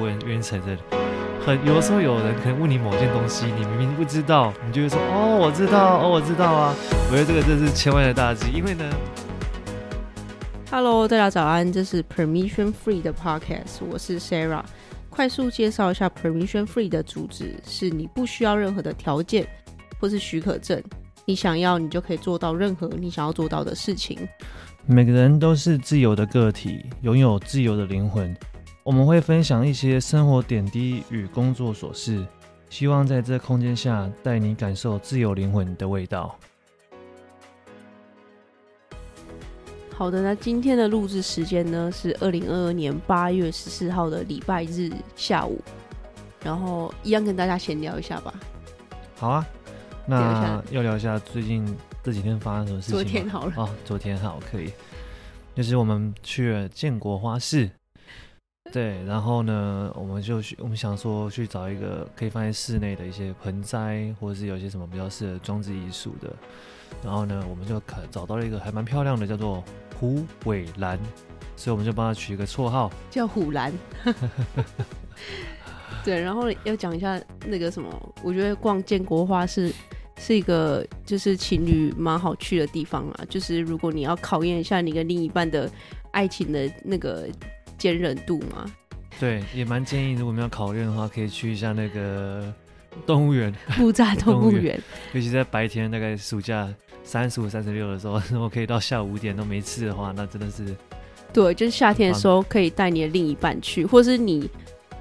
不会愿意承认。很有的时候，有人可能问你某件东西，你明明不知道，你就会说：“哦，我知道，哦，我知道啊。”我觉得这个真是千万的大忌，因为呢，Hello，大家早安，这是 Permission Free 的 Podcast，我是 Sarah。快速介绍一下 Permission Free 的主旨：是你不需要任何的条件或是许可证，你想要，你就可以做到任何你想要做到的事情。每个人都是自由的个体，拥有自由的灵魂。我们会分享一些生活点滴与工作琐事，希望在这空间下带你感受自由灵魂的味道。好的，那今天的录制时间呢是二零二二年八月十四号的礼拜日下午，然后一样跟大家闲聊一下吧。好啊，那要聊一下最近这几天发生什么事情？昨天好了哦，昨天好可以，就是我们去了建国花市。对，然后呢，我们就去，我们想说去找一个可以放在室内的一些盆栽，或者是有一些什么比较适合装置艺术的。然后呢，我们就找到了一个还蛮漂亮的，叫做虎尾兰，所以我们就帮它取一个绰号，叫虎兰。对，然后要讲一下那个什么，我觉得逛建国花市是一个就是情侣蛮好去的地方啊，就是如果你要考验一下你跟另一半的爱情的那个。坚韧度嘛，对，也蛮建议，如果我们要考验的话，可以去一下那个 动物园，木栅 动物园，尤其在白天，大概暑假三十五、三十六的时候，如果可以到下午五点都没事的话，那真的是，对，就是夏天的时候可以带你的另一半去，或是你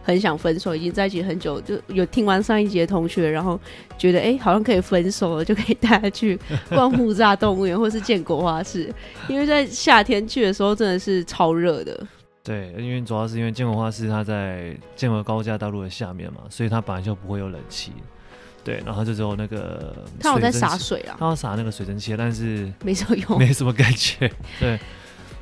很想分手，已经在一起很久，就有听完上一集的同学，然后觉得哎、欸，好像可以分手了，就可以带他去逛木栅动物园，或是建国花市，因为在夏天去的时候真的是超热的。对，因为主要是因为建国花市它在建国高架道路的下面嘛，所以它本来就不会有冷气。对，然后就只有那个它有在洒水啊，它要洒那个水蒸气，但是没什么用，没什么感觉。对，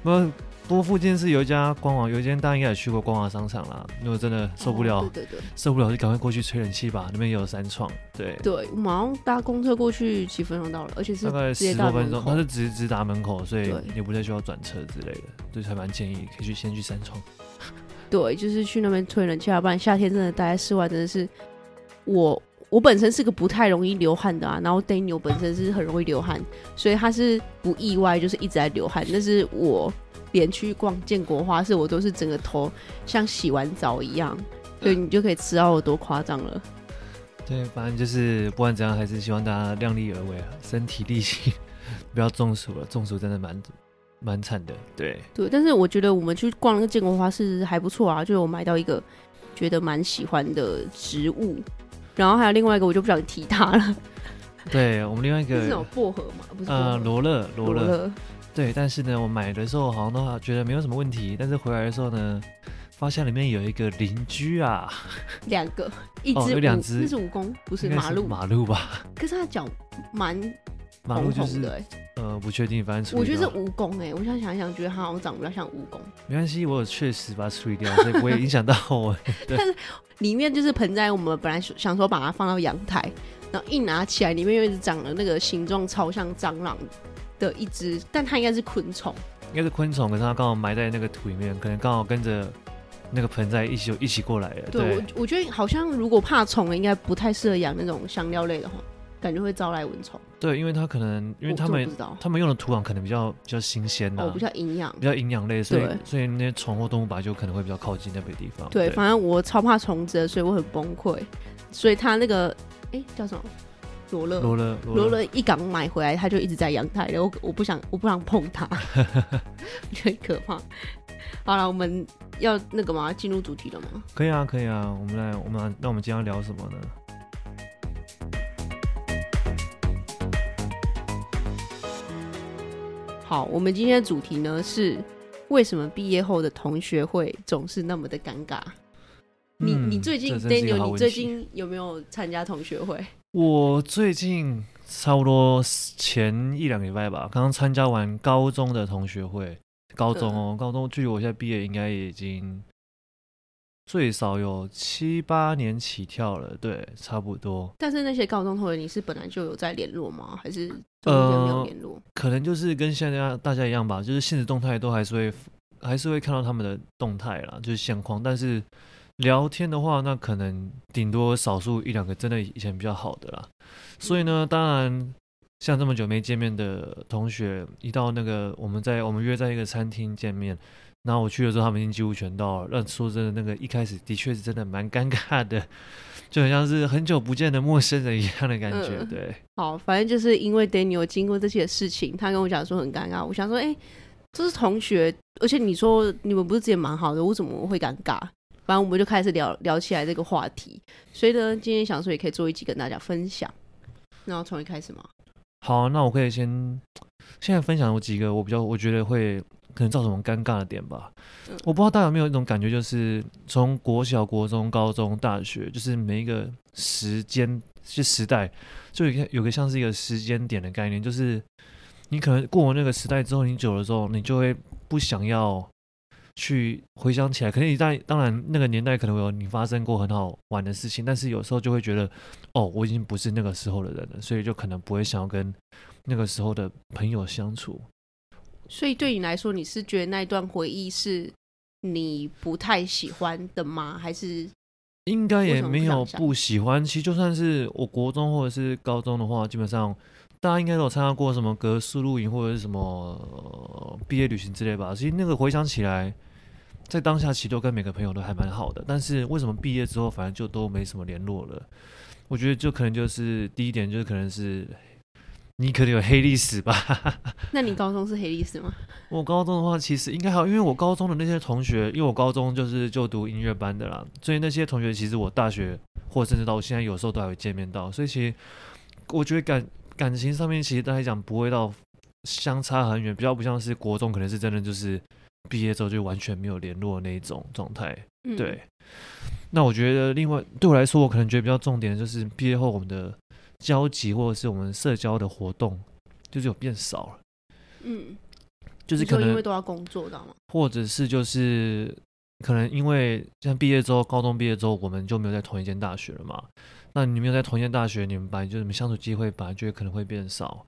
那。不过附近是有一家光华，有一间大家应该也去过光华商场啦。如果真的受不了，哦、对对对，受不了就赶快过去吹冷气吧。那边也有三创，对对，马上搭公车过去，几分钟到了，而且是大概十多分钟。它是直直达门口，所以也不太需要转车之类的，对，还蛮建议可以去先去三创。对，就是去那边吹冷气要，不然夏天真的待在室外真的是我我本身是个不太容易流汗的啊，然后 Daniel 本身是很容易流汗，所以他是不意外就是一直在流汗，但是我。连去逛建国花市，我都是整个头像洗完澡一样，所以你就可以知道我多夸张了。对，反正就是不管怎样，还是希望大家量力而为啊，身体力行，不要中暑了。中暑真的蛮蛮惨的。对对，但是我觉得我们去逛那个建国花市还不错啊，就是我买到一个觉得蛮喜欢的植物，然后还有另外一个我就不想提它了。对我们另外一个是那种薄荷嘛？不是呃罗勒罗勒。对，但是呢，我买的时候好像都觉得没有什么问题，但是回来的时候呢，发现里面有一个邻居啊，两个，一只、哦、有两只，那是蜈蚣，不是马路，马路吧？可是它脚蛮马路就是红红的，呃，不确定，反正我觉得是蜈蚣哎，我现在想一想，觉得它好像长得比较像蜈蚣。没关系，我有确实把它处理掉，所以不会影响到我。但是里面就是盆栽，我们本来想说把它放到阳台，然后一拿起来，里面又一直长了那个形状超像蟑螂的一只，但它应该是昆虫，应该是昆虫，可是它刚好埋在那个土里面，可能刚好跟着那个盆栽一起一起过来了。对，对我我觉得好像如果怕虫的，应该不太适合养那种香料类的话，感觉会招来蚊虫。对，因为它可能因为他们他们用的土壤可能比较比较新鲜哦，比较营养，比较营养类，所以所以那些虫或动物吧就可能会比较靠近那个地方。对，对反正我超怕虫子，所以我很崩溃。所以它那个哎叫什么？罗勒，罗勒，罗勒一刚买回来，他就一直在阳台了。我我不想，我不想碰它，我 觉得很可怕。好了，我们要那个吗？进入主题了吗？可以啊，可以啊。我们来，我们那我们今天要聊什么呢？好，我们今天的主题呢是为什么毕业后的同学会总是那么的尴尬？嗯、你你最近 Daniel，你最近有没有参加同学会？我最近差不多前一两个礼拜吧，刚刚参加完高中的同学会。高中哦，嗯、高中距离我现在毕业应该已经最少有七八年起跳了，对，差不多。但是那些高中同学，你是本来就有在联络吗？还是中间没有联络？呃，可能就是跟现在大家一样吧，就是现实动态都还是会还是会看到他们的动态啦，就是相框，但是。聊天的话，那可能顶多少数一两个真的以前比较好的啦。所以呢，当然像这么久没见面的同学，一到那个我们在我们约在一个餐厅见面，然后我去的时候，他们已经几乎全到了。那说真的，那个一开始的确是真的蛮尴尬的，就很像是很久不见的陌生人一样的感觉。对，嗯、好，反正就是因为 Daniel 经过这些事情，他跟我讲说很尴尬。我想说，哎、欸，这是同学，而且你说你们不是之前蛮好的，我怎么会尴尬？反正我们就开始聊聊起来这个话题，所以呢，今天想说也可以做一集跟大家分享。那我从一开始吗？好，那我可以先 现在分享我几个我比较我觉得会可能造成我们尴尬的点吧。嗯、我不知道大家有没有一种感觉，就是从国小、国中、高中、大学，就是每一个时间是时代，就有个有个像是一个时间点的概念，就是你可能过完那个时代之后，你久了之后，你就会不想要。去回想起来，可能你在当然那个年代可能有你发生过很好玩的事情，但是有时候就会觉得，哦，我已经不是那个时候的人了，所以就可能不会想要跟那个时候的朋友相处。所以对你来说，你是觉得那一段回忆是你不太喜欢的吗？还是应该也没有不喜欢。其实就算是我国中或者是高中的话，基本上。大家应该都有参加过什么格式露营或者是什么毕业旅行之类吧？其实那个回想起来，在当下其实都跟每个朋友都还蛮好的。但是为什么毕业之后反正就都没什么联络了？我觉得就可能就是第一点就是可能是你可能有黑历史吧。那你高中是黑历史吗？我高中的话其实应该还好，因为我高中的那些同学，因为我高中就是就读音乐班的啦，所以那些同学其实我大学或者甚至到我现在有时候都还会见面到。所以其实我觉得感。感情上面其实大家讲不会到相差很远，比较不像是国中，可能是真的就是毕业之后就完全没有联络的那一种状态。嗯、对，那我觉得另外对我来说，我可能觉得比较重点的就是毕业后我们的交集或者是我们社交的活动，就是有变少了。嗯，就是可能因为都要工作，知道吗？或者是就是可能因为像毕业之后，高中毕业之后，我们就没有在同一间大学了嘛。那你没有在同一间大学，你们班就你们相处机会本来就可能会变少，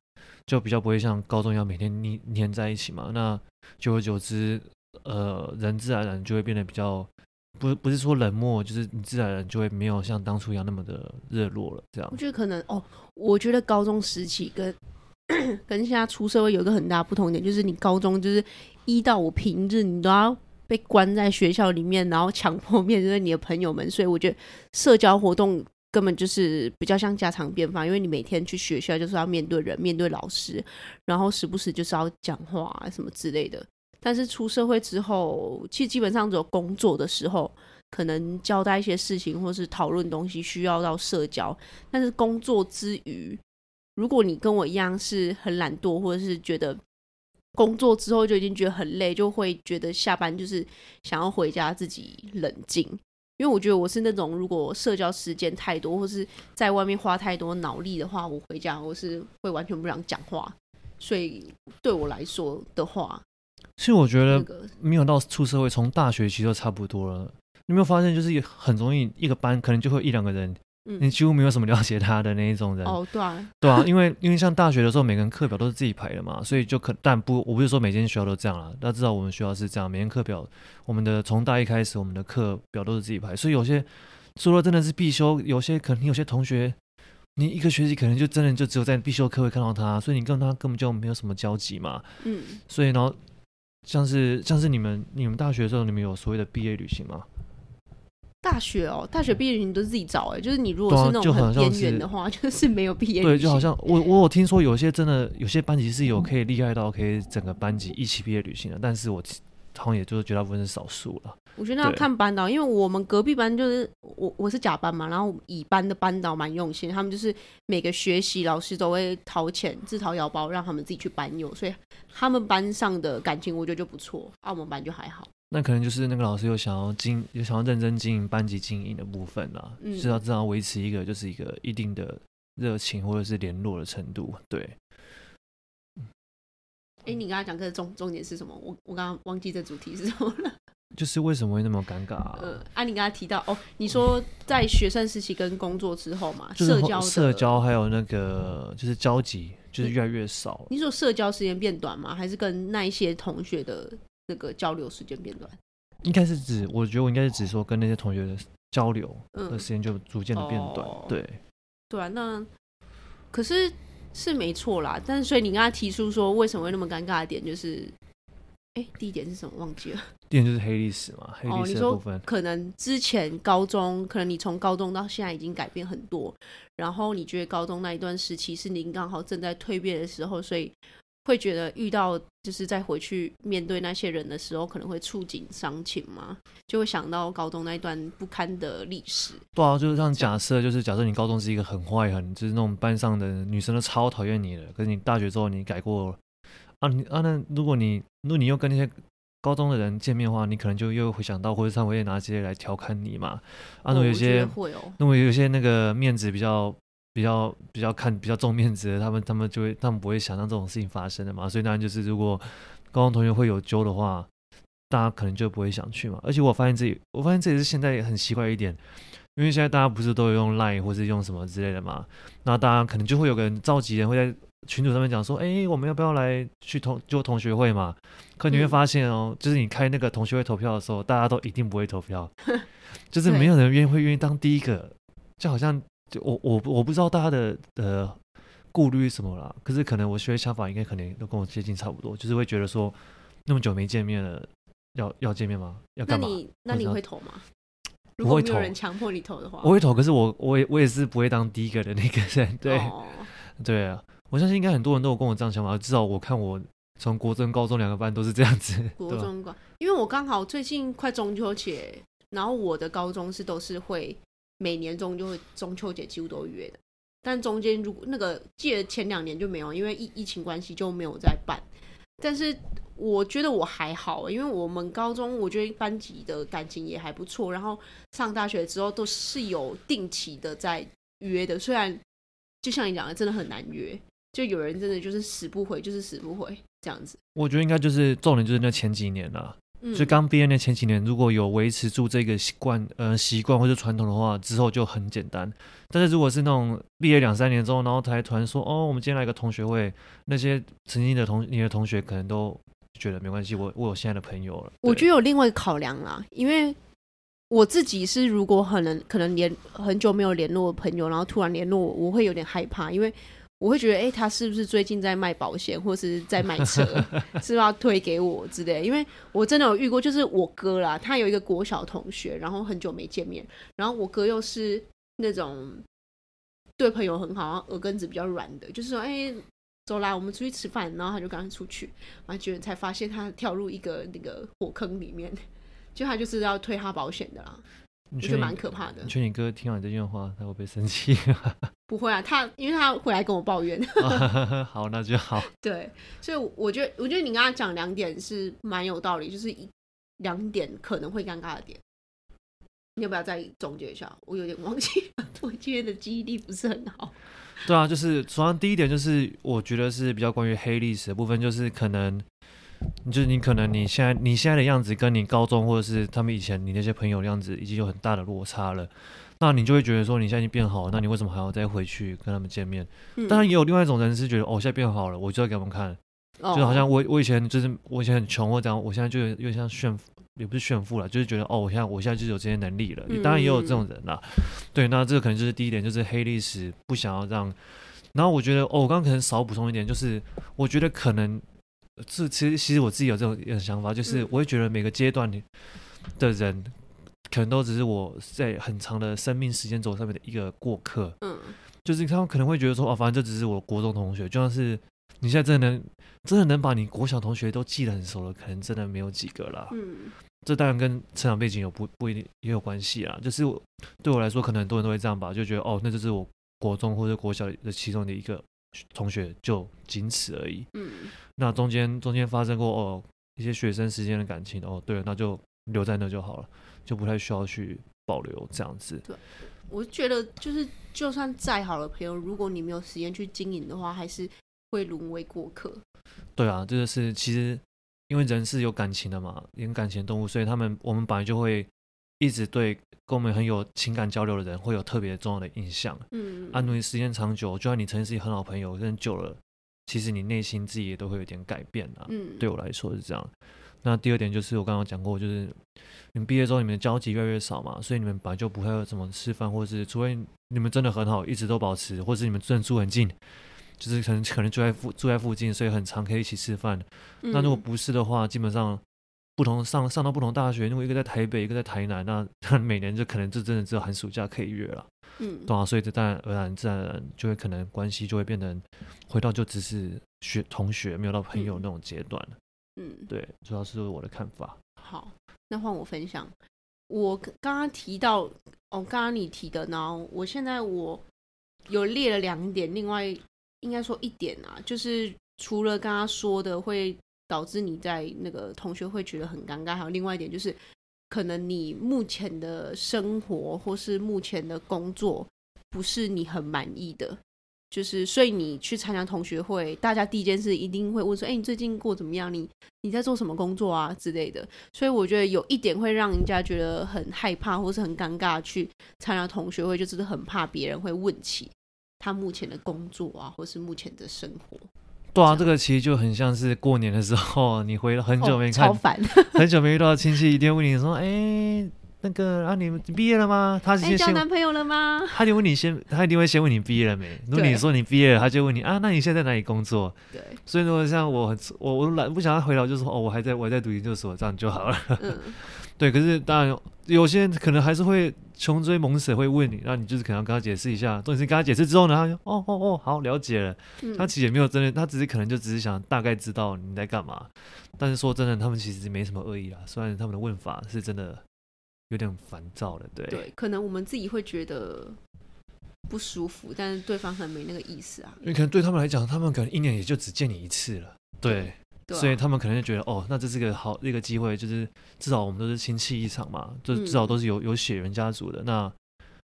就比较不会像高中一样每天黏黏在一起嘛。那久而久之，呃，人自然而然就会变得比较不不是说冷漠，就是你自然而然就会没有像当初一样那么的热络了。这样，我觉得可能哦，我觉得高中时期跟 跟现在出社会有一个很大不同点，就是你高中就是一到五平日你都要被关在学校里面，然后强迫面对你的朋友们，所以我觉得社交活动。根本就是比较像家常便饭，因为你每天去学校就是要面对人、面对老师，然后时不时就是要讲话啊什么之类的。但是出社会之后，其实基本上只有工作的时候，可能交代一些事情或是讨论东西需要到社交。但是工作之余，如果你跟我一样是很懒惰，或者是觉得工作之后就已经觉得很累，就会觉得下班就是想要回家自己冷静。因为我觉得我是那种，如果社交时间太多，或是在外面花太多脑力的话，我回家我是会完全不想讲话。所以对我来说的话，其实我觉得没有到出社会，从大学其实都差不多了。你有没有发现，就是很容易一个班可能就会一两个人。你几乎没有什么了解他的那一种人。哦，对啊，对啊，因为 因为像大学的时候，每个人课表都是自己排的嘛，所以就可但不，我不是说每间学校都这样啦，大家知道我们学校是这样，每天课表，我们的从大一开始，我们的课表都是自己排，所以有些除了真的是必修，有些可能有些同学，你一个学期可能就真的就只有在必修课会看到他，所以你跟他根本就没有什么交集嘛，嗯，所以呢，像是像是你们你们大学的时候，你们有所谓的毕业旅行吗？大学哦，大学毕业旅行都是自己找哎，就是你如果是那种很边缘的话，就，就是没有毕业旅行。对，就好像我 我有听说有些真的有些班级是有可以厉害到可以整个班级一起毕业旅行的，嗯、但是我好像也就是绝大部分是少数了。我觉得那要看班导，因为我们隔壁班就是我我是甲班嘛，然后乙班的班导蛮用心，他们就是每个学习老师都会掏钱自掏腰包让他们自己去班游，所以他们班上的感情我觉得就不错，澳门班就还好。那可能就是那个老师又想要经，又想要认真经营班级经营的部分啦，嗯，是要这样维持一个就是一个一定的热情或者是联络的程度，对。哎、欸，你刚刚讲的重重点是什么？我我刚刚忘记这主题是什么了。就是为什么会那么尴尬、啊？呃，啊，你刚才提到哦，你说在学生时期跟工作之后嘛，社交社交还有那个就是交集就是越来越少。你说社交时间变短吗？还是跟那一些同学的？这个交流时间变短，应该是指，我觉得我应该是指说跟那些同学的交流的时间就逐渐的变短。哦、对，对啊，那可是是没错啦。但是所以你刚才提出说为什么会那么尴尬的点，就是，哎，第一点是什么？忘记了。第一点就是黑历史嘛，黑历史的部分。哦、可能之前高中，可能你从高中到现在已经改变很多，然后你觉得高中那一段时期是您刚好正在蜕变的时候，所以。会觉得遇到就是再回去面对那些人的时候，可能会触景伤情吗？就会想到高中那一段不堪的历史。对啊，就是像假设，就是假设你高中是一个很坏、很就是那种班上的女生都超讨厌你的，可是你大学之后你改过啊，你啊那如果你如果你又跟那些高中的人见面的话，你可能就又会想到，或者他们会拿这些来调侃你嘛。啊，如果有些那么有些那个面子比较。比较比较看比较重面子的，他们他们就会他们不会想让这种事情发生的嘛，所以当然就是如果高中同学会有揪的话，大家可能就不会想去嘛。而且我发现自己，我发现这也是现在也很奇怪一点，因为现在大家不是都有用 Line 或是用什么之类的嘛，那大家可能就会有个人召集人会在群组上面讲说，哎、欸，我们要不要来去同就同学会嘛？可你会发现哦，嗯、就是你开那个同学会投票的时候，大家都一定不会投票，就是没有人愿意会愿意当第一个，就好像。就我我我不知道大家的呃顾虑什么啦，可是可能我学的想法应该可能都跟我接近差不多，就是会觉得说那么久没见面了，要要见面吗？要干嘛？那你那你会投吗？如果没有人强迫你投的话，我会投。可是我我也我也是不会当第一个的那个人。对、哦、对啊，我相信应该很多人都有跟我这样想法。至少我看我从国中、高中两个班都是这样子。国中高，因为我刚好最近快中秋节，然后我的高中是都是会。每年中就会中秋节几乎都约的，但中间如果那个记得前两年就没有，因为疫疫情关系就没有再办。但是我觉得我还好，因为我们高中我觉得班级的感情也还不错，然后上大学之后都是有定期的在约的。虽然就像你讲的，真的很难约，就有人真的就是死不回，就是死不回这样子。我觉得应该就是重点就是那前几年了。所以刚毕业那前几年，如果有维持住这个习惯，呃，习惯或者传统的话，之后就很简单。但是如果是那种毕业两三年之后，然后才突然说，哦，我们今天来个同学会，那些曾经的同你的同学可能都觉得没关系，我我有现在的朋友了。我觉得有另外一个考量啦，因为我自己是如果可能可能连很久没有联络的朋友，然后突然联络我，我会有点害怕，因为。我会觉得，哎、欸，他是不是最近在卖保险，或是在卖车，是不是要推给我之类？因为我真的有遇过，就是我哥啦，他有一个国小同学，然后很久没见面，然后我哥又是那种对朋友很好，然后耳根子比较软的，就是说，哎、欸，走啦，我们出去吃饭，然后他就赶快出去，然后结果才发现他跳入一个那个火坑里面，就他就是要推他保险的啦。我觉得蛮可怕的。你劝你哥听完这句话，他会不会生气？不会啊，他因为他回来跟我抱怨。好，那就好。对，所以我觉得，我觉得你刚刚讲两点是蛮有道理，就是一两点可能会尴尬的点。你要不要再总结一下？我有点忘记，我今天的记忆力不是很好。对啊，就是首先第一点就是，我觉得是比较关于黑历史的部分，就是可能。就是你可能你现在你现在的样子跟你高中或者是他们以前你那些朋友的样子已经有很大的落差了，那你就会觉得说你现在已经变好了，那你为什么还要再回去跟他们见面？嗯、当然也有另外一种人是觉得哦，现在变好了，我就要给他们看，哦、就好像我我以前就是我以前很穷或这样，我现在就有点像炫富，也不是炫富了，就是觉得哦，我现在我现在就有这些能力了。嗯、当然也有这种人啦，对，那这个可能就是第一点，就是黑历史不想要让。然后我觉得哦，我刚刚可能少补充一点，就是我觉得可能。这其实，其实我自己有这种想法，就是我会觉得每个阶段的人，可能都只是我在很长的生命时间轴上面的一个过客。嗯，就是他们可能会觉得说，哦，反正这只是我国中同学，就像是你现在真的能，真的能把你国小同学都记得很熟了，可能真的没有几个啦。嗯，这当然跟成长背景有不不一定也有关系啦。就是对我来说，可能很多人都会这样吧，就觉得哦，那就是我国中或者国小的其中的一个。同学就仅此而已。嗯，那中间中间发生过哦一些学生时间的感情哦，对了，那就留在那就好了，就不太需要去保留这样子。对，我觉得就是就算再好的朋友，如果你没有时间去经营的话，还是会沦为过客。对啊，这个是其实因为人是有感情的嘛，有感情动物，所以他们我们本来就会。一直对跟我们很有情感交流的人会有特别重要的印象。嗯，安努时间长久，就算你曾经是很好朋友，但久了，其实你内心自己也都会有点改变啊。嗯，对我来说是这样。那第二点就是我刚刚讲过，就是你们毕业之后，你们的交集越来越少嘛，所以你们本来就不会有怎么吃饭，或者是除非你们真的很好，一直都保持，或者是你们真的住很近，就是可能可能住在附住在附近，所以很常可以一起吃饭。嗯、那如果不是的话，基本上不同上上到不同大学，如果一个在台北，一个在台南，那每年就可能就真的只有寒暑假可以约了。嗯，对啊，所以这当然而然自然而然就会可能关系就会变成回到就只是学同学，没有到朋友那种阶段。嗯，对，主要是我的看法。好，那换我分享。我刚刚提到，哦，刚刚你提的，然后我现在我有列了两点，另外应该说一点啊，就是除了刚刚说的会导致你在那个同学会觉得很尴尬，还有另外一点就是。可能你目前的生活或是目前的工作不是你很满意的，就是所以你去参加同学会，大家第一件事一定会问说：“哎，你最近过怎么样？你你在做什么工作啊？”之类的。所以我觉得有一点会让人家觉得很害怕或是很尴尬去参加同学会，就真的很怕别人会问起他目前的工作啊，或是目前的生活。对啊，这个其实就很像是过年的时候，你回了很久没看，哦、超烦 很久没遇到亲戚，一定会问你说：“哎，那个啊，你们毕业了吗？”他先交男朋友了吗？他就问你先，他一定会先问你毕业了没。如果你说你毕业了，他就问你啊，那你现在在哪里工作？对。所以如果像我，我我懒不想要回答，就说哦，我还在我还在读研究所，这样就好了。嗯。对，可是当然有些人可能还是会穷追猛舍，会问你，那你就是可能要跟他解释一下。重点是跟他解释之后呢，他就哦哦哦，好了解了。嗯、他其实也没有真的，他只是可能就只是想大概知道你在干嘛。但是说真的，他们其实没什么恶意啦。虽然他们的问法是真的有点烦躁了，对。对，可能我们自己会觉得不舒服，但是对方可能没那个意思啊。因为可能对他们来讲，他们可能一年也就只见你一次了，对。所以他们可能就觉得，哦，那这是个好一个机会，就是至少我们都是亲戚一场嘛，就至少都是有有血缘家族的。那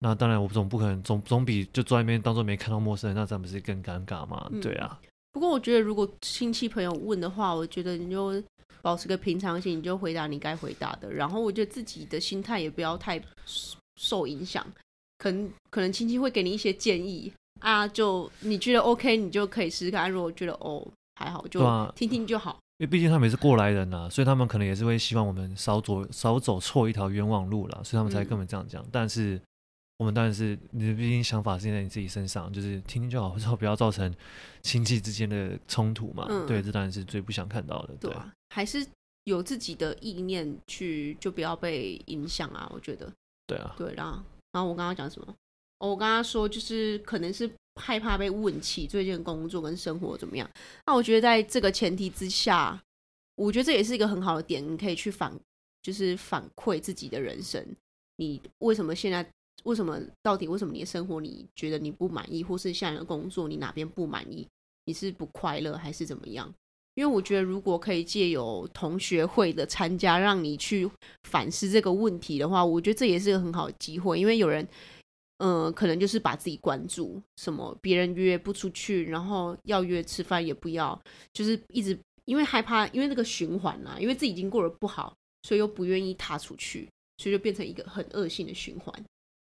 那当然，我总不可能总总比就坐在那边当做没看到陌生人，那这样不是更尴尬吗？嗯、对啊。不过我觉得，如果亲戚朋友问的话，我觉得你就保持个平常心，你就回答你该回答的。然后我觉得自己的心态也不要太受影响，可能可能亲戚会给你一些建议啊，就你觉得 OK，你就可以试试看。如果觉得哦。还好，就听听就好。啊、因为毕竟他们也是过来人呐、啊，所以他们可能也是会希望我们少走少走错一条冤枉路了，所以他们才跟我们这样讲。嗯、但是我们当然是，你毕竟想法是在你自己身上，就是听听就好，之后不要造成亲戚之间的冲突嘛。嗯、对，这当然是最不想看到的。对，对啊，还是有自己的意念去，就不要被影响啊。我觉得。对啊。对啦，然后我刚刚讲什么？哦，我刚刚说就是可能是。害怕被问起最近工作跟生活怎么样？那我觉得在这个前提之下，我觉得这也是一个很好的点，你可以去反，就是反馈自己的人生。你为什么现在？为什么？到底为什么你的生活你觉得你不满意，或是现在的工作你哪边不满意？你是不快乐还是怎么样？因为我觉得如果可以借由同学会的参加，让你去反思这个问题的话，我觉得这也是个很好的机会，因为有人。嗯、呃，可能就是把自己关住，什么别人约不出去，然后要约吃饭也不要，就是一直因为害怕，因为那个循环啊，因为自己已经过得不好，所以又不愿意踏出去，所以就变成一个很恶性的循环，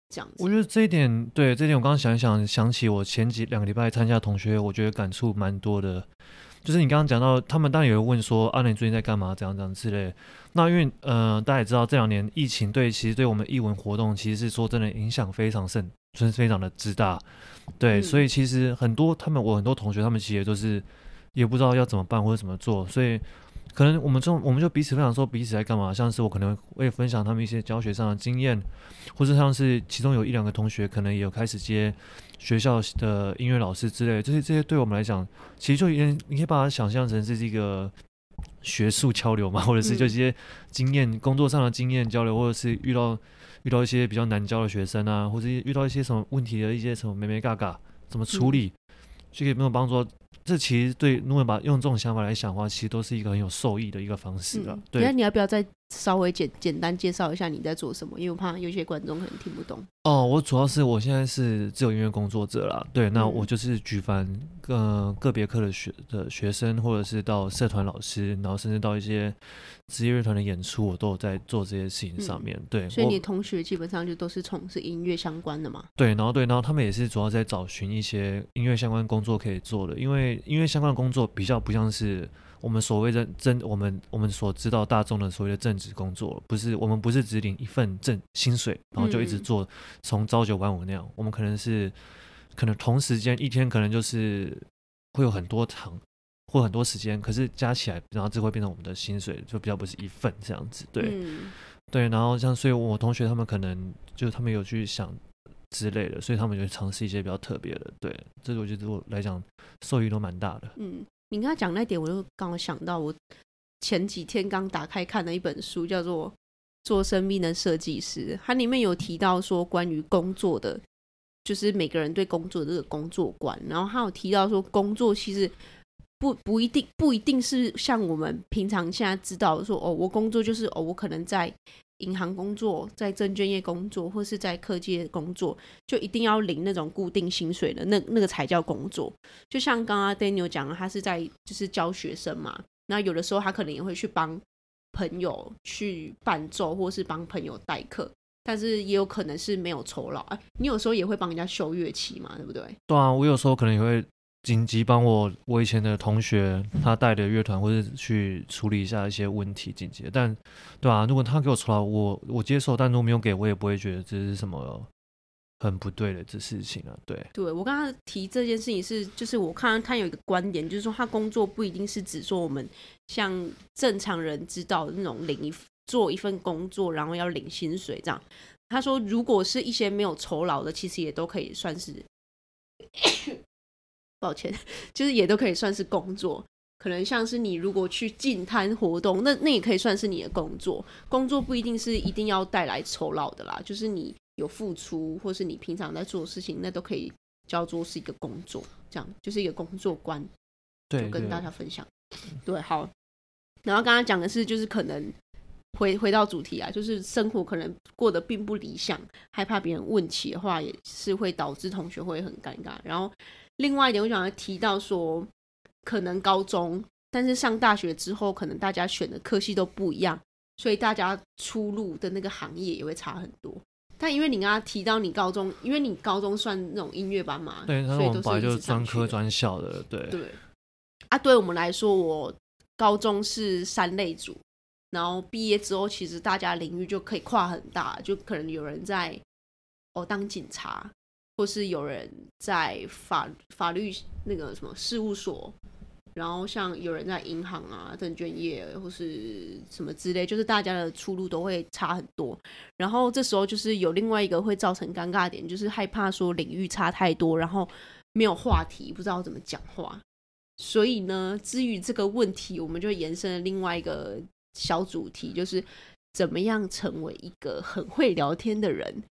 这样子。我觉得这一点，对这一点，我刚刚想一想，想起我前几两个礼拜参加同学，我觉得感触蛮多的。就是你刚刚讲到，他们当然也会问说，啊，你最近在干嘛？怎样怎样之类。那因为，呃，大家也知道，这两年疫情对，其实对我们艺文活动，其实是说真的影响非常甚，真是非常的之大。对，嗯、所以其实很多他们，我很多同学，他们其实也都是也不知道要怎么办或者怎么做，所以。可能我们这种我们就彼此分享说彼此在干嘛，像是我可能会分享他们一些教学上的经验，或者像是其中有一两个同学可能也有开始接学校的音乐老师之类，这些这些对我们来讲，其实就你你可以把它想象成是一个学术交流嘛，或者是就一些经验、嗯、工作上的经验交流，或者是遇到遇到一些比较难教的学生啊，或者遇到一些什么问题的一些什么眉眉嘎嘎怎么处理，就可以没有帮助。这其实对，如果把用这种想法来想的话，其实都是一个很有受益的一个方式了。嗯、对，那你要不要再稍微简简单介绍一下你在做什么？因为我怕有些观众可能听不懂。哦，我主要是我现在是自由音乐工作者啦。对，那我就是举凡个个别课的学的学生，或者是到社团老师，然后甚至到一些职业乐团的演出，我都有在做这些事情上面。嗯、对，所以你同学基本上就都是从事音乐相关的嘛？对，然后对，然后他们也是主要在找寻一些音乐相关工作可以做的，因为音乐相关的工作比较不像是。我们所谓的政，我们我们所知道大众的所谓的正职工作，不是我们不是只领一份正薪水，然后就一直做从朝九晚五那样。我们可能是可能同时间一天可能就是会有很多场或很多时间，可是加起来，然后这会变成我们的薪水，就比较不是一份这样子。对，嗯、对。然后像所以，我同学他们可能就他们有去想之类的，所以他们就尝试一些比较特别的。对，这个我觉得我来讲受益都蛮大的。嗯。你刚才讲那点，我就刚好想到，我前几天刚打开看了一本书，叫做《做生命的设计师》，它里面有提到说关于工作的，就是每个人对工作的这个工作观，然后他有提到说，工作其实不不一定不一定是像我们平常现在知道说，哦，我工作就是哦，我可能在。银行工作，在证券业工作，或是在科技业工作，就一定要领那种固定薪水的，那那个才叫工作。就像刚刚 Daniel 讲的，他是在就是教学生嘛，那有的时候他可能也会去帮朋友去伴奏，或是帮朋友代课，但是也有可能是没有酬劳。啊，你有时候也会帮人家修乐器嘛，对不对？对啊，我有时候可能也会。紧急帮我我以前的同学他带的乐团，或者去处理一下一些问题紧急，但对啊，如果他给我酬劳，我我接受，但如果没有给我，也不会觉得这是什么很不对的这事情啊。对，对我刚刚提这件事情是，就是我看他有一个观点，就是说他工作不一定是指说我们像正常人知道的那种领一做一份工作，然后要领薪水这样。他说，如果是一些没有酬劳的，其实也都可以算是。抱歉，就是也都可以算是工作，可能像是你如果去进摊活动，那那也可以算是你的工作。工作不一定是一定要带来酬劳的啦，就是你有付出，或是你平常在做的事情，那都可以叫做是一个工作。这样就是一个工作观，对，就跟大家分享。对，对，好。然后刚刚讲的是，就是可能回回到主题啊，就是生活可能过得并不理想，害怕别人问起的话，也是会导致同学会很尴尬。然后。另外一点，我想要提到说，可能高中，但是上大学之后，可能大家选的科系都不一样，所以大家出路的那个行业也会差很多。但因为你刚刚提到你高中，因为你高中算那种音乐班嘛，对，所以都是本来就是专科专校的，对对。啊，对我们来说，我高中是三类组，然后毕业之后，其实大家领域就可以跨很大，就可能有人在哦当警察。或是有人在法法律那个什么事务所，然后像有人在银行啊、证券业或是什么之类，就是大家的出路都会差很多。然后这时候就是有另外一个会造成尴尬点，就是害怕说领域差太多，然后没有话题，不知道怎么讲话。所以呢，至于这个问题，我们就延伸了另外一个小主题，就是怎么样成为一个很会聊天的人。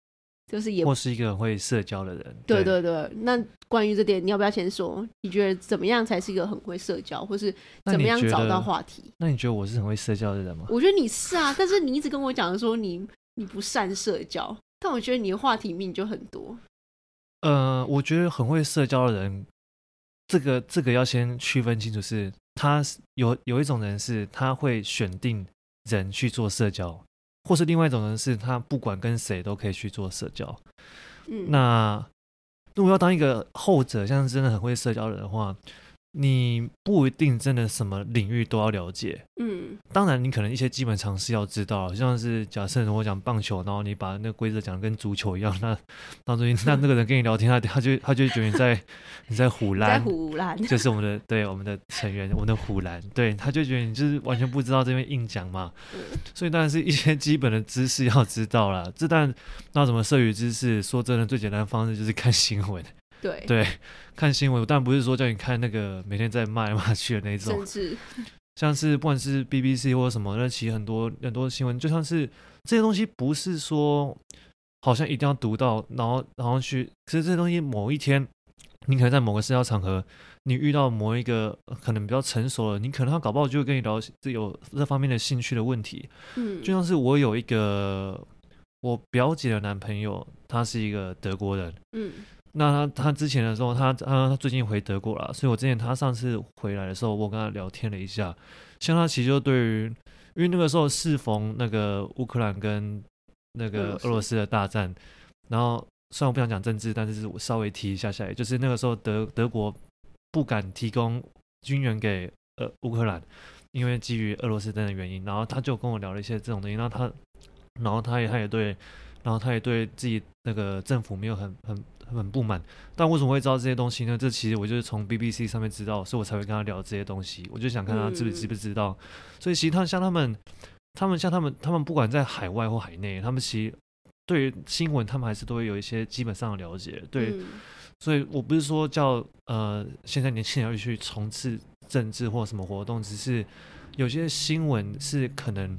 就是也，或是一个很会社交的人。对对对，那关于这点，你要不要先说？你觉得怎么样才是一个很会社交，或是怎么样找到话题？那你，那你觉得我是很会社交的人吗？我觉得你是啊，但是你一直跟我讲说你你不善社交，但我觉得你的话题命就很多。呃，我觉得很会社交的人，这个这个要先区分清楚是，是他有有一种人是他会选定人去做社交。或是另外一种人是他不管跟谁都可以去做社交，嗯，那如果要当一个后者，像是真的很会社交的人的话。你不一定真的什么领域都要了解，嗯，当然你可能一些基本常识要知道，像是假设我讲棒球，然后你把那个规则讲的跟足球一样，那当中 那那个人跟你聊天，他他就他就觉得你在你在唬烂，唬烂，就是我们的对我们的成员，我们的唬烂，对，他就觉得你就是完全不知道这边硬讲嘛，嗯，所以当然是一些基本的知识要知道啦。这但那什么社语知识，说真的最简单的方式就是看新闻。对。对，看新闻，但不是说叫你看那个每天在骂来骂去的那种，是像是不管是 BBC 或者什么，那其实很多很多新闻，就像是这些东西，不是说好像一定要读到，然后然后去，其实这些东西某一天，你可能在某个社交场合，你遇到某一个可能比较成熟了，你可能他搞不好就会跟你聊这有这方面的兴趣的问题，嗯，就像是我有一个我表姐的男朋友，他是一个德国人，嗯。那他他之前的时候，他他他最近回德国了，所以我之前他上次回来的时候，我跟他聊天了一下。像他其实就对于，因为那个时候适逢那个乌克兰跟那个俄罗斯的大战，然后虽然我不想讲政治，但是我稍微提一下下来，就是那个时候德德国不敢提供军援给呃乌克兰，因为基于俄罗斯等的原因，然后他就跟我聊了一些这种东西，然后他，然后他也他也对，然后他也对自己那个政府没有很很很不满，但为什么会知道这些东西呢？这其实我就是从 BBC 上面知道，所以我才会跟他聊这些东西，我就想看他知不知不知道，嗯、所以其实他像他们，他们像他们，他们不管在海外或海内，他们其实。对于新闻，他们还是都会有一些基本上的了解。对，嗯、所以我不是说叫呃，现在年轻人要去从事政治或什么活动，只是有些新闻是可能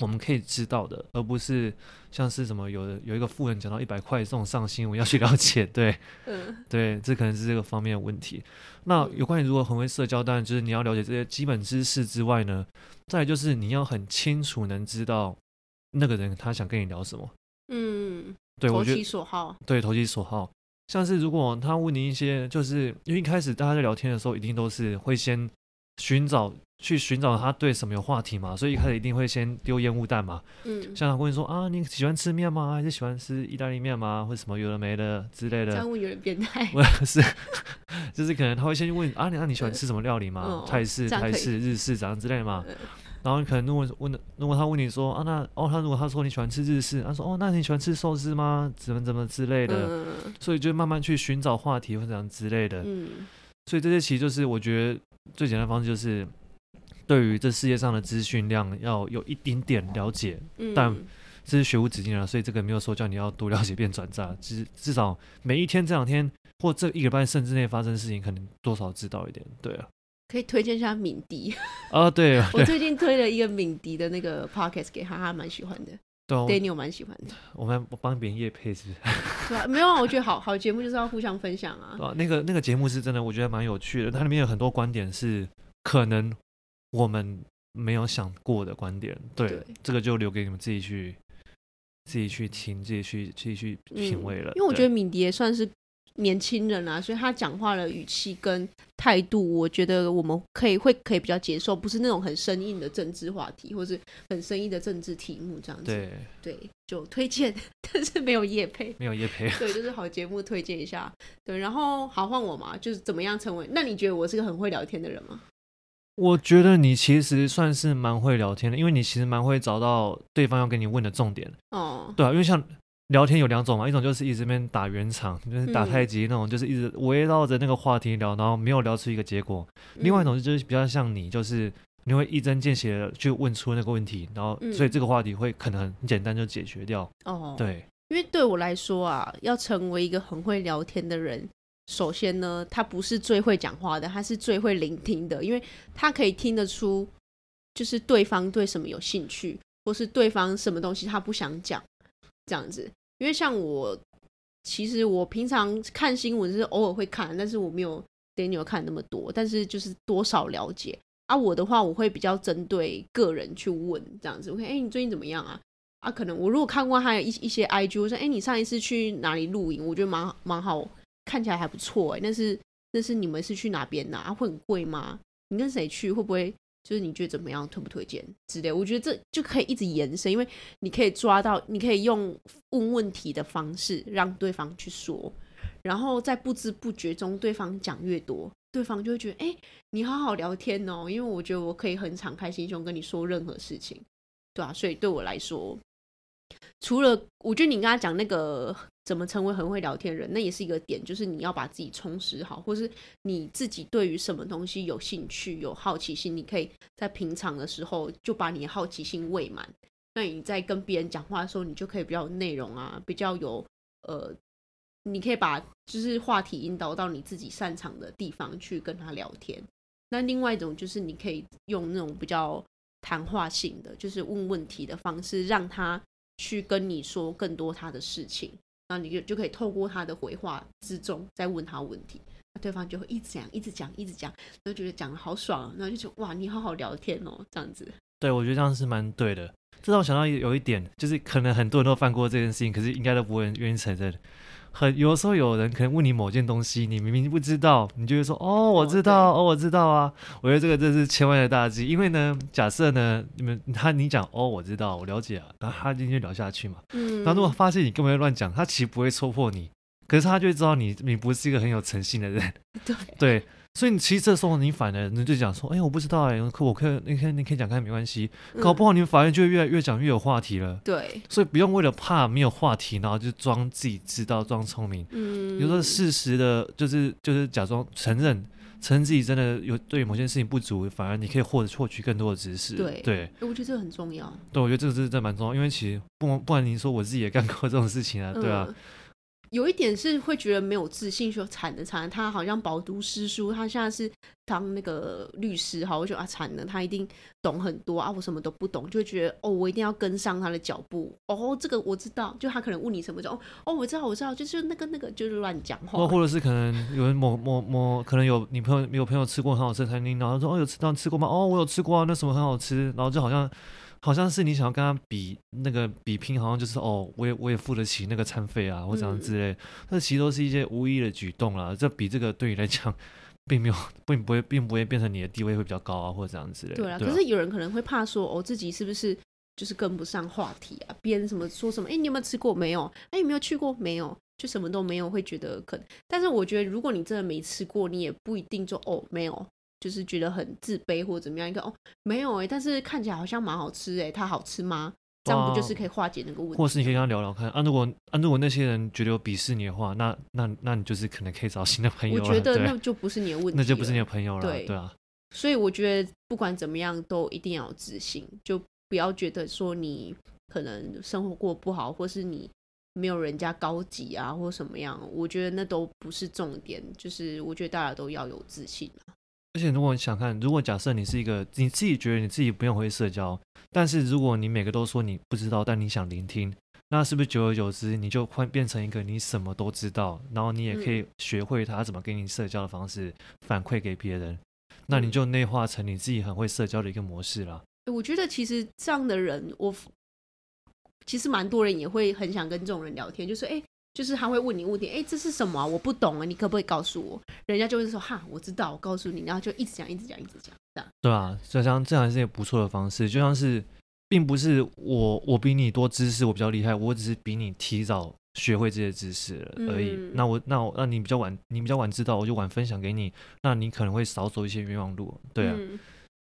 我们可以知道的，而不是像是什么有的有一个富人讲到一百块这种上新闻要去了解。对，嗯，对，这可能是这个方面的问题。那有关于如果很会社交，当然就是你要了解这些基本知识之外呢，再来就是你要很清楚能知道那个人他想跟你聊什么。嗯，对，投其所好，对，投其所好。像是如果他问你一些，就是因为一开始大家在聊天的时候，一定都是会先寻找去寻找他对什么有话题嘛，所以一开始一定会先丢烟雾弹嘛。嗯，像他问你说啊，你喜欢吃面吗？还是喜欢吃意大利面吗？或什么有的没的之类的。这样问有点变态。我 是，就是可能他会先问啊，你那你喜欢吃什么料理吗？嗯、泰式、台式、日式怎样之类的嘛。嗯然后你可能如果问，如果他问你说啊，那哦，他如果他说你喜欢吃日式，他说哦，那你喜欢吃寿司吗？怎么怎么之类的，嗯、所以就慢慢去寻找话题或者这样之类的。嗯，所以这些其实就是我觉得最简单的方式，就是对于这世界上的资讯量要有一点点了解，嗯、但这是学无止境啊，所以这个没有说叫你要多了解变转诈，至至少每一天这两天或这一个半甚至内发生的事情，可能多少知道一点，对啊。可以推荐一下敏迪啊，对，我最近推了一个敏迪的那个 podcast 给他，他蛮喜欢的。对，Daniel 蛮喜欢的。我们我帮别人业配是不是？对啊，没有啊，我觉得好 好节目就是要互相分享啊。啊，那个那个节目是真的，我觉得蛮有趣的，它里面有很多观点是可能我们没有想过的观点。对，对这个就留给你们自己去自己去听，自己去自己去品味了。嗯，因为我觉得敏迪也算是。年轻人啊，所以他讲话的语气跟态度，我觉得我们可以会可以比较接受，不是那种很生硬的政治话题，或是很生硬的政治题目这样子。对对，就推荐，但是没有叶配，没有叶配。对，就是好节目推荐一下。对，然后好换我嘛，就是怎么样成为？那你觉得我是个很会聊天的人吗？我觉得你其实算是蛮会聊天的，因为你其实蛮会找到对方要跟你问的重点。哦，对啊，因为像。聊天有两种嘛，一种就是一直边打圆场，就是打太极那种，就是一直围绕着那个话题聊，然后没有聊出一个结果。另外一种就是比较像你，就是你会一针见血的去问出那个问题，然后所以这个话题会可能很简单就解决掉。哦，对，因为对我来说啊，要成为一个很会聊天的人，首先呢，他不是最会讲话的，他是最会聆听的，因为他可以听得出，就是对方对什么有兴趣，或是对方什么东西他不想讲。这样子，因为像我，其实我平常看新闻是偶尔会看，但是我没有 Daniel 看那么多，但是就是多少了解啊。我的话，我会比较针对个人去问这样子。我看哎，你最近怎么样啊？啊，可能我如果看过他有一一些 IG，我说，哎，你上一次去哪里露营？我觉得蛮蛮好，看起来还不错哎。但是，但是你们是去哪边呢？啊，会很贵吗？你跟谁去？会不会？就是你觉得怎么样，推不推荐之类？我觉得这就可以一直延伸，因为你可以抓到，你可以用问问题的方式让对方去说，然后在不知不觉中，对方讲越多，对方就会觉得，哎，你好好聊天哦，因为我觉得我可以很敞开心胸跟你说任何事情，对啊，所以对我来说，除了我觉得你跟他讲那个。怎么成为很会聊天人？那也是一个点，就是你要把自己充实好，或是你自己对于什么东西有兴趣、有好奇心，你可以在平常的时候就把你的好奇心喂满。那你在跟别人讲话的时候，你就可以比较有内容啊，比较有呃，你可以把就是话题引导到你自己擅长的地方去跟他聊天。那另外一种就是你可以用那种比较谈话性的，就是问问题的方式，让他去跟你说更多他的事情。那你就就可以透过他的回话之中再问他问题，那对方就会一直讲，一直讲，一直讲，就觉得讲的好爽，然后就觉哇，你好好聊天哦，这样子。对，我觉得这样是蛮对的。这让我想到有一点，就是可能很多人都犯过这件事情，可是应该都不会愿意承认。很有时候有人可能问你某件东西，你明明不知道，你就会说哦，我知道，哦，哦，我知道啊。我觉得这个真是千万的大忌，因为呢，假设呢，你们他你讲哦，我知道，我了解啊，然后他今天就聊下去嘛。嗯。然后如果发现你根本就乱讲，他其实不会戳破你，可是他就会知道你你不是一个很有诚信的人。对。对。所以你其实这时候你反而你就讲说，哎，我不知道哎，可我可以，你可以你可以讲看没关系，搞不好你们反而就越越讲越有话题了。对，所以不用为了怕没有话题，然后就装自己知道，装聪明。嗯，有时候事实的，就是就是假装承认，承认自己真的有对某件事情不足，反而你可以获获取更多的知识。对对，我觉得这个很重要。对，我觉得这个是真的蛮重要，因为其实不不然你说我自己也干过这种事情啊，对啊。有一点是会觉得没有自信，说惨的惨，他好像饱读诗书，他现在是当那个律师，好，我觉得啊惨了，他一定懂很多啊，我什么都不懂，就会觉得哦，我一定要跟上他的脚步，哦，这个我知道，就他可能问你什么就哦哦，我知道我知道，就是那个那个就是乱讲话，或者是可能有人某某某可能有你朋友有朋友吃过很好吃的餐厅，然后说哦有吃到吃过吗？哦我有吃过啊，那什么很好吃，然后就好像。好像是你想要跟他比那个比拼，好像就是哦，我也我也付得起那个餐费啊，或者这样之类。那、嗯、其实都是一些无意的举动啦。这比这个对你来讲，并没有 并不会并不会变成你的地位会比较高啊，或者这样之类。对啊，可是有人可能会怕说，哦，自己是不是就是跟不上话题啊？别人什么说什么？哎，你有没有吃过？没有？哎，有没有去过？没有？就什么都没有，会觉得可能。但是我觉得，如果你真的没吃过，你也不一定就哦，没有。就是觉得很自卑或者怎么样一个哦，没有哎、欸，但是看起来好像蛮好吃哎、欸，它好吃吗？这样不就是可以化解那个问题？或是你可以跟他聊聊看啊，如果啊如果那些人觉得有鄙视你的话，那那那你就是可能可以找新的朋友。我觉得那就不是你的问题，那就不是你的朋友了。对对啊，所以我觉得不管怎么样都一定要有自信，就不要觉得说你可能生活过不好，或是你没有人家高级啊，或什么样。我觉得那都不是重点，就是我觉得大家都要有自信。而且，如果你想看，如果假设你是一个你自己觉得你自己不用会社交，但是如果你每个都说你不知道，但你想聆听，那是不是久而久之你就会变成一个你什么都知道，然后你也可以学会他怎么跟你社交的方式反馈给别人，那你就内化成你自己很会社交的一个模式了。我觉得其实这样的人，我其实蛮多人也会很想跟这种人聊天，就是哎。就是他会问你问题，哎，这是什么啊？我不懂啊，你可不可以告诉我？人家就会说哈，我知道，我告诉你，然后就一直讲，一直讲，一直讲，这样。对啊，就像这样是一个不错的方式，就像是，并不是我我比你多知识，我比较厉害，我只是比你提早学会这些知识而已。嗯、那我那我那你比较晚，你比较晚知道，我就晚分享给你，那你可能会少走一些冤枉路。对啊。嗯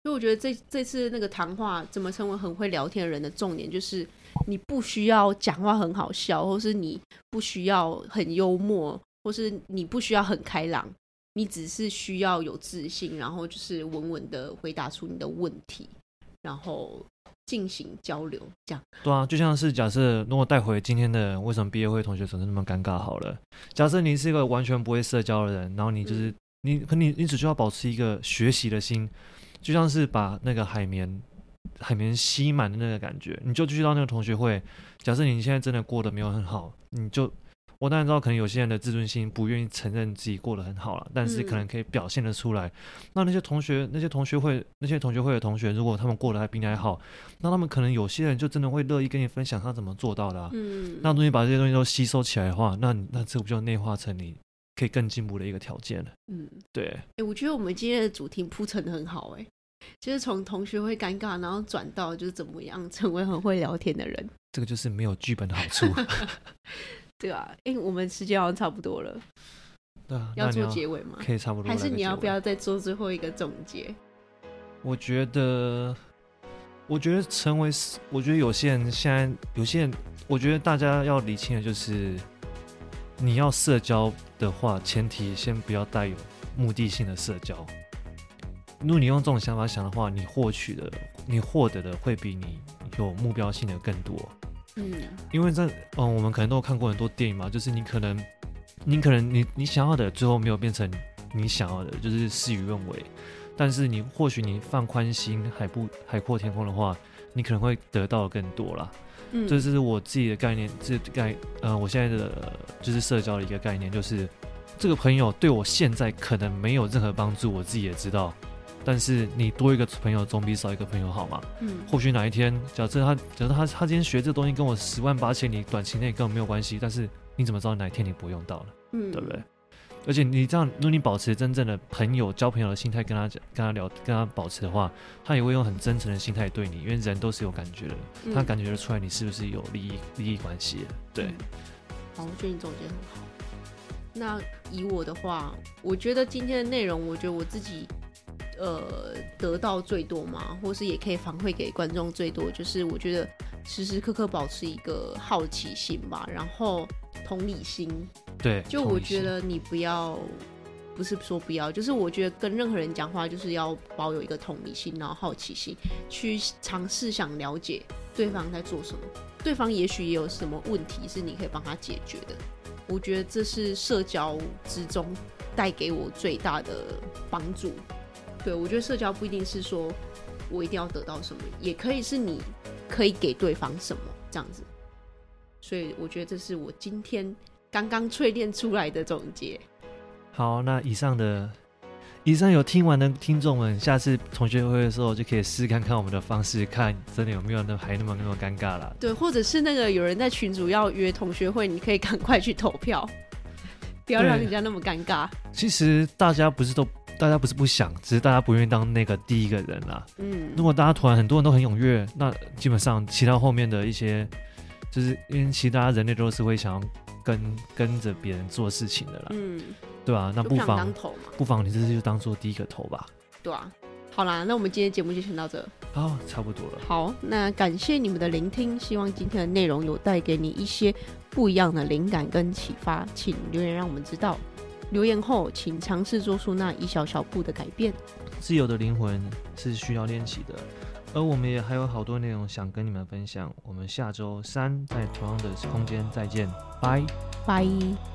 所以我觉得这这次那个谈话怎么成为很会聊天的人的重点，就是你不需要讲话很好笑，或是你不需要很幽默，或是你不需要很开朗，你只是需要有自信，然后就是稳稳的回答出你的问题，然后进行交流，这样。对啊，就像是假设如果带回今天的为什么毕业会同学总是那么尴尬好了，假设你是一个完全不会社交的人，然后你就是、嗯、你可你你只需要保持一个学习的心。就像是把那个海绵，海绵吸满的那个感觉，你就去到那个同学会。假设你现在真的过得没有很好，你就 我当然知道，可能有些人的自尊心不愿意承认自己过得很好了，但是可能可以表现得出来。嗯、那那些同学、那些同学会、那些同学会的同学，如果他们过得还比你还好，那他们可能有些人就真的会乐意跟你分享他怎么做到的、啊。嗯，那如果你把这些东西都吸收起来的话，那那这不就内化成你可以更进步的一个条件了？嗯，对。哎、欸，我觉得我们今天的主题铺陈得很好、欸，哎。就是从同学会尴尬，然后转到就是怎么样成为很会聊天的人。这个就是没有剧本的好处，对啊，因为我们时间好像差不多了，对啊，要做结尾吗？可以差不多，还是你要不要再做最后一个总结？我觉得，我觉得成为，我觉得有些人现在有些人，我觉得大家要理清的就是，你要社交的话，前提先不要带有目的性的社交。如果你用这种想法想的话，你获取的、你获得的会比你有目标性的更多。嗯，因为这嗯，我们可能都有看过很多电影嘛，就是你可能，你可能你你想要的最后没有变成你想要的，就是事与愿违。但是你或许你放宽心、海不海阔天空的话，你可能会得到更多啦。嗯，这是我自己的概念，这概呃，我现在的就是社交的一个概念，就是这个朋友对我现在可能没有任何帮助，我自己也知道。但是你多一个朋友总比少一个朋友好嘛？嗯，或许哪一天，假设他，假设他，他今天学这东西跟我十万八千里，短期内根本没有关系。但是你怎么知道哪一天你不用到了？嗯，对不对？而且你这样，如果你保持真正的朋友交朋友的心态跟他讲、跟他聊、跟他保持的话，他也会用很真诚的心态对你，因为人都是有感觉的，他感觉得出来你是不是有利益利益关系。对，好，我觉得你总结很好。那以我的话，我觉得今天的内容，我觉得我自己呃得到最多嘛，或是也可以反馈给观众最多，就是我觉得时时刻刻保持一个好奇心吧，然后同理心。对，就我觉得你不要，不是说不要，就是我觉得跟任何人讲话，就是要保有一个同理心，然后好奇心，去尝试想了解对方在做什么，对方也许也有什么问题是你可以帮他解决的。我觉得这是社交之中带给我最大的帮助。对，我觉得社交不一定是说我一定要得到什么，也可以是你可以给对方什么这样子。所以我觉得这是我今天刚刚淬炼出来的总结。好，那以上的。以上有听完的听众们，下次同学会的时候就可以试看看我们的方式，看真的有没有那还那么那么尴尬了。对，或者是那个有人在群主要约同学会，你可以赶快去投票，不要让人家那么尴尬。其实大家不是都，大家不是不想，只是大家不愿意当那个第一个人啦。嗯，如果大家突然很多人都很踊跃，那基本上其他后面的一些，就是因为其他人类都是会想要跟跟着别人做事情的啦。嗯。对啊，那不妨不妨你这次就当做第一个头吧。对啊，好啦，那我们今天节目就先到这。好，差不多了。好，那感谢你们的聆听，希望今天的内容有带给你一些不一样的灵感跟启发，请留言让我们知道。留言后，请尝试做出那一小小步的改变。自由的灵魂是需要练习的，而我们也还有好多内容想跟你们分享。我们下周三在同样的空间再见，拜拜。